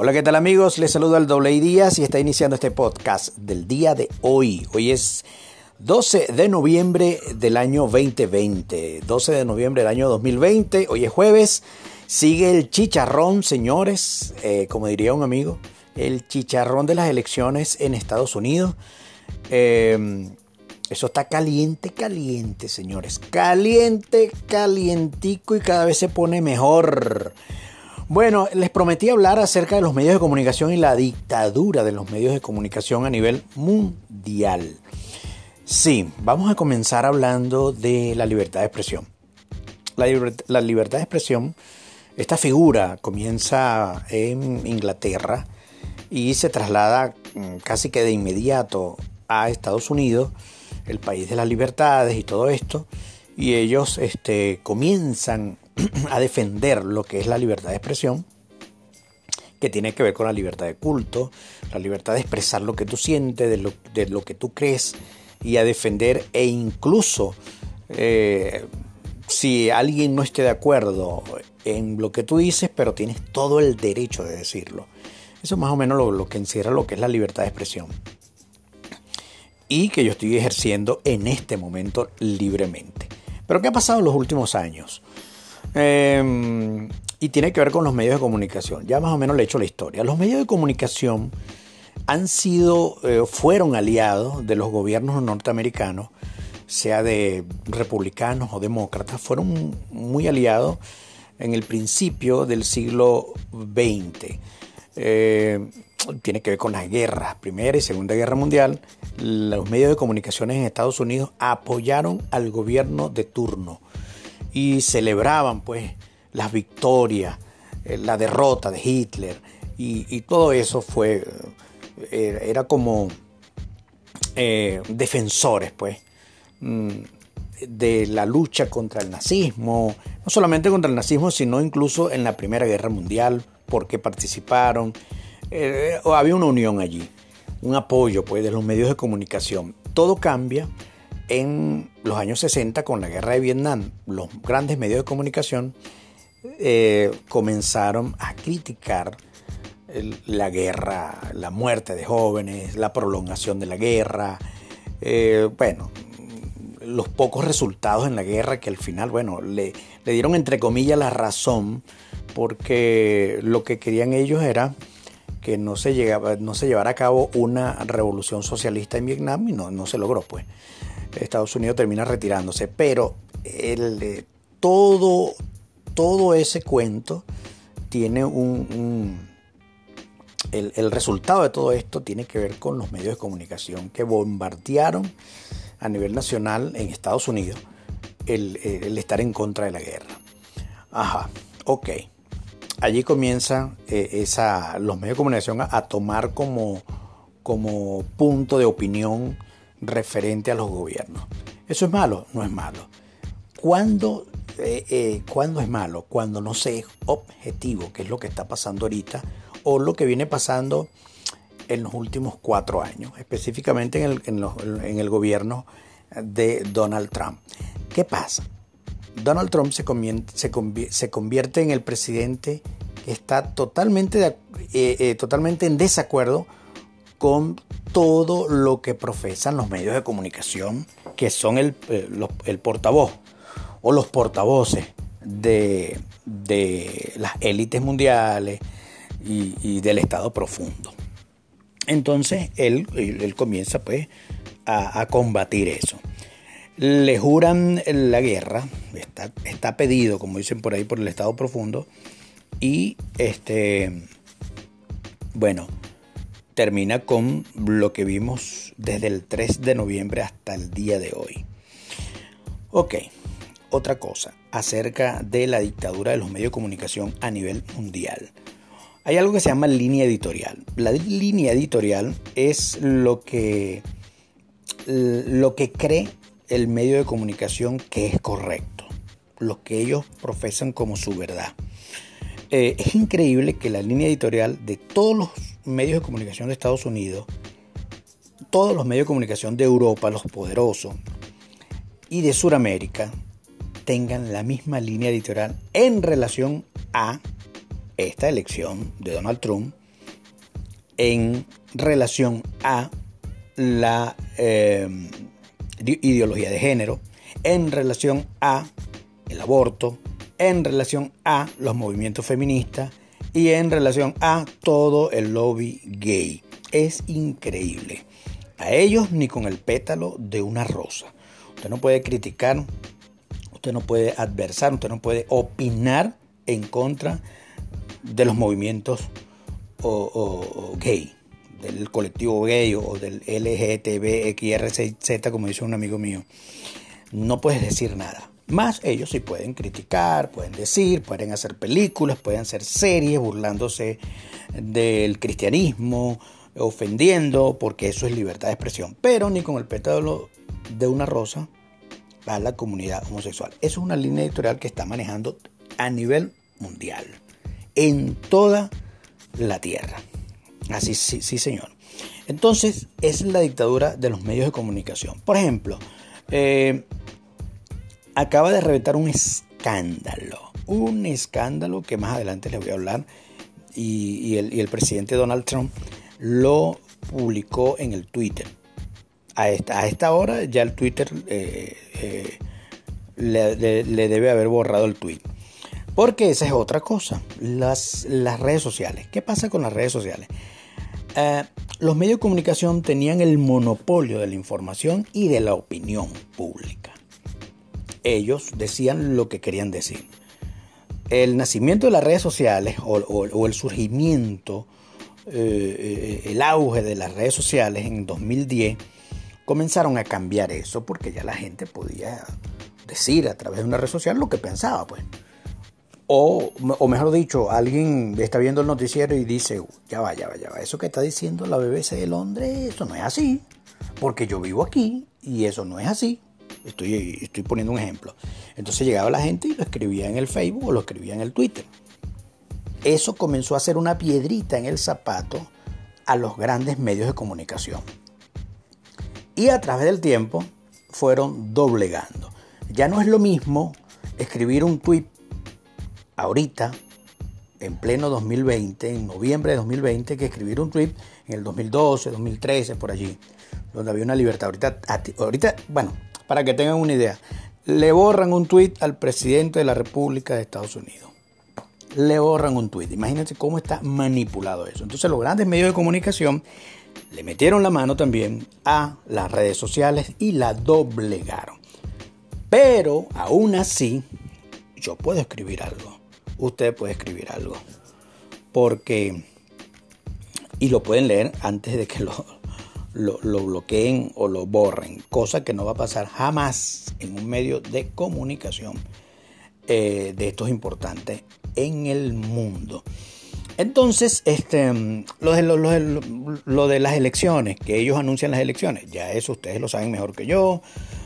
Hola, ¿qué tal amigos? Les saluda el Doble Díaz y está iniciando este podcast del día de hoy. Hoy es 12 de noviembre del año 2020. 12 de noviembre del año 2020. Hoy es jueves. Sigue el chicharrón, señores, eh, como diría un amigo. El chicharrón de las elecciones en Estados Unidos. Eh, eso está caliente, caliente, señores. Caliente, calientico y cada vez se pone mejor. Bueno, les prometí hablar acerca de los medios de comunicación y la dictadura de los medios de comunicación a nivel mundial. Sí, vamos a comenzar hablando de la libertad de expresión. La, libertad de expresión, esta figura comienza en Inglaterra y se traslada mm, casi que de inmediato a Estados Unidos, el país de las libertades y todo esto, y ellos este, comienzan a defender lo que es la libertad de expresión, que tiene que ver con la libertad de culto, la libertad de expresar lo que tú sientes, de lo, de lo que tú crees, y a defender e incluso eh, si alguien no esté de acuerdo en lo que tú dices, pero tienes todo el derecho de decirlo. Eso es más o menos lo, lo que encierra lo que es la libertad de expresión. Y que yo estoy ejerciendo en este momento libremente. Pero ¿qué ha pasado en los últimos años? Eh, y tiene que ver con los medios de comunicación. Ya más o menos le he hecho la historia. Los medios de comunicación han sido, eh, fueron aliados de los gobiernos norteamericanos, sea de republicanos o demócratas, fueron muy aliados en el principio del siglo XX. Eh, tiene que ver con las guerras, Primera y Segunda Guerra Mundial. Los medios de comunicación en Estados Unidos apoyaron al gobierno de turno y celebraban pues las victorias, eh, la derrota de Hitler y, todo eso fue, eh, era como eh, defensores pues mm, de la lucha contra el nazismo, no solamente contra el nazismo, sino incluso en la Primera Guerra Mundial, porque participaron, había una unión allí, un apoyo pues de los medios de comunicación. Todo cambia en los años 60 con la guerra de Vietnam, los grandes medios de comunicación eh, comenzaron a criticar la guerra, la muerte de jóvenes, la prolongación de la guerra, eh, bueno, los pocos resultados en la guerra que al final, bueno, le, le dieron entre comillas la razón porque lo que querían ellos era que no se, llegaba, no se llevara a cabo una revolución socialista en Vietnam y no, no se logró, pues. Estados Unidos termina retirándose. Pero el, eh, todo, todo ese cuento tiene un, el, resultado de todo esto tiene que ver con los medios de comunicación que bombardearon a nivel nacional en Estados Unidos el, estar en contra de la guerra. Ajá, ok. Allí comienzan eh, esa, los medios de comunicación a, a, tomar como, como punto de opinión referente a los gobiernos. ¿Eso es malo? No es malo. ¿Cuándo, eh, eh, es malo? Cuando no se es objetivo, que es lo que está pasando ahorita, o lo que viene pasando en los últimos cuatro años, específicamente en el, gobierno de Donald Trump. ¿Qué pasa? Donald Trump se convierte, se en el presidente que está totalmente, eh, totalmente en desacuerdo con todo lo que profesan los medios de comunicación, que son el, eh, el portavoz o los portavoces de, las élites mundiales y, del Estado profundo. Entonces él, él comienza pues a, combatir eso. Le juran la guerra, está, está pedido, como dicen por ahí, por el Estado profundo, y este, bueno, termina con lo que vimos desde el 3 de noviembre hasta el día de hoy. Ok, otra cosa acerca de la dictadura de los medios de comunicación a nivel mundial. Hay algo que se llama línea editorial. La línea editorial es lo que, lo que cree el medio de comunicación que es correcto, lo que ellos profesan como su verdad. Eh, es increíble que la línea editorial de todos los medios de comunicación de Estados Unidos, todos los medios de comunicación de Europa, los poderosos, y de Sudamérica, tengan la misma línea editorial en relación a esta elección de Donald Trump en relación a la eh, ideología de género, en relación a el aborto, en relación a los movimientos feministas y en relación a todo el lobby gay. Es increíble. A ellos ni con el pétalo de una rosa. Usted no puede criticar, usted no puede adversar, usted no puede opinar en contra de los movimientos gay, del colectivo gay o del LGTBXRZ, como dice un amigo mío. No puedes decir nada. Más ellos sí pueden criticar, pueden decir, pueden hacer películas, pueden hacer series burlándose del cristianismo, ofendiendo, porque eso es libertad de expresión. Pero ni con el pétalo de una rosa a la comunidad homosexual. Eso es una línea editorial que está manejando a nivel mundial, en toda la tierra. Así, sí, sí, señor. Entonces, es la dictadura de los medios de comunicación. Por ejemplo, eh, acaba de reventar un escándalo, un escándalo que más adelante les voy a hablar y, el, presidente Donald Trump lo publicó en el Twitter. A esta, hora ya el Twitter eh, eh, le, debe haber borrado el tweet. Porque esa es otra cosa, las, las redes sociales. ¿Qué pasa con las redes sociales? Eh, los medios de comunicación tenían el monopolio de la información y de la opinión pública ellos decían lo que querían decir. El nacimiento de las redes sociales o, el surgimiento, eh, eh, el auge de las redes sociales en 2010, comenzaron a cambiar eso porque ya la gente podía decir a través de una red social lo que pensaba, pues. O, o, mejor dicho, alguien está viendo el noticiero y dice, ya va, ya va, ya va, eso que está diciendo la BBC de Londres, eso no es así, porque yo vivo aquí y eso no es así. Estoy, estoy poniendo un ejemplo. Entonces llegaba la gente y lo escribía en el Facebook o lo escribía en el Twitter. Eso comenzó a ser una piedrita en el zapato a los grandes medios de comunicación. Y a través del tiempo fueron doblegando. Ya no es lo mismo escribir un tweet ahorita, en pleno 2020, en noviembre de 2020, que escribir un tweet en el 2012, 2013, por allí, donde había una libertad. Ahorita, ahorita bueno, para que tengan una idea, le borran un tuit al presidente de la República de Estados Unidos. Le borran un tuit. Imagínense cómo está manipulado eso. Entonces los grandes medios de comunicación le metieron la mano también a las redes sociales y la doblegaron. Pero aún así, yo puedo escribir algo. Usted puede escribir algo. Porque... Y lo pueden leer antes de que lo, lo, bloqueen o lo borren, cosa que no va a pasar jamás en un medio de comunicación eh, de estos importantes en el mundo. Entonces, este, lo, de, lo, de las elecciones, que ellos anuncian las elecciones, ya eso ustedes lo saben mejor que yo.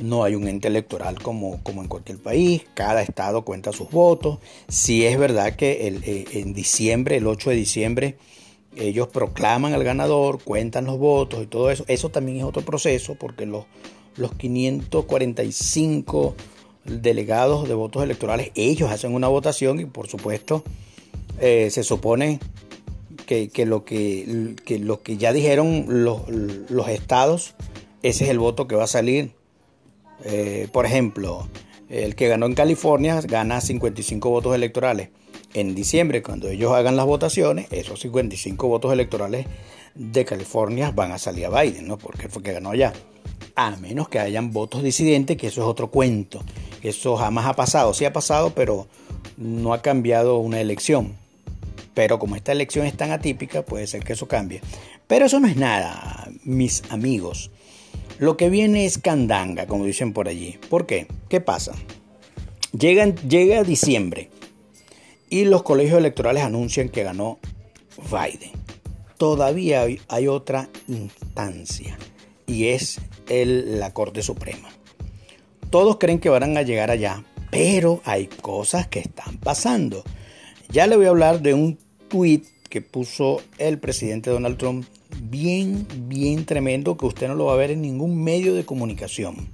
No hay un ente electoral como, como en cualquier país, cada estado cuenta sus votos. Si es verdad que eh, en diciembre, el 8 de diciembre, ellos proclaman al ganador, cuentan los votos y todo eso. Eso también es otro proceso porque los, los 545 delegados de votos electorales, ellos hacen una votación y por supuesto eh, se supone que, lo que, lo que ya dijeron los, los, estados, ese es el voto que va a salir. Eh, por ejemplo, el que ganó en California gana 55 votos electorales en diciembre, cuando ellos hagan las votaciones, esos 55 votos electorales de California van a salir a Biden, ¿no? Porque fue que ganó allá. A menos que hayan votos disidentes, que eso es otro cuento. Eso jamás ha pasado. Sí ha pasado, pero no ha cambiado una elección. Pero como esta elección es tan atípica, puede ser que eso cambie. Pero eso no es nada, mis amigos. Lo que viene es candanga, como dicen por allí. ¿Por qué? ¿Qué pasa? Llega, llega diciembre y los colegios electorales anuncian que ganó Biden. Todavía hay, otra instancia y es el, la Corte Suprema. Todos creen que van a llegar allá, pero hay cosas que están pasando. Ya le voy a hablar de un tweet que puso el presidente Donald Trump bien, bien tremendo que usted no lo va a ver en ningún medio de comunicación.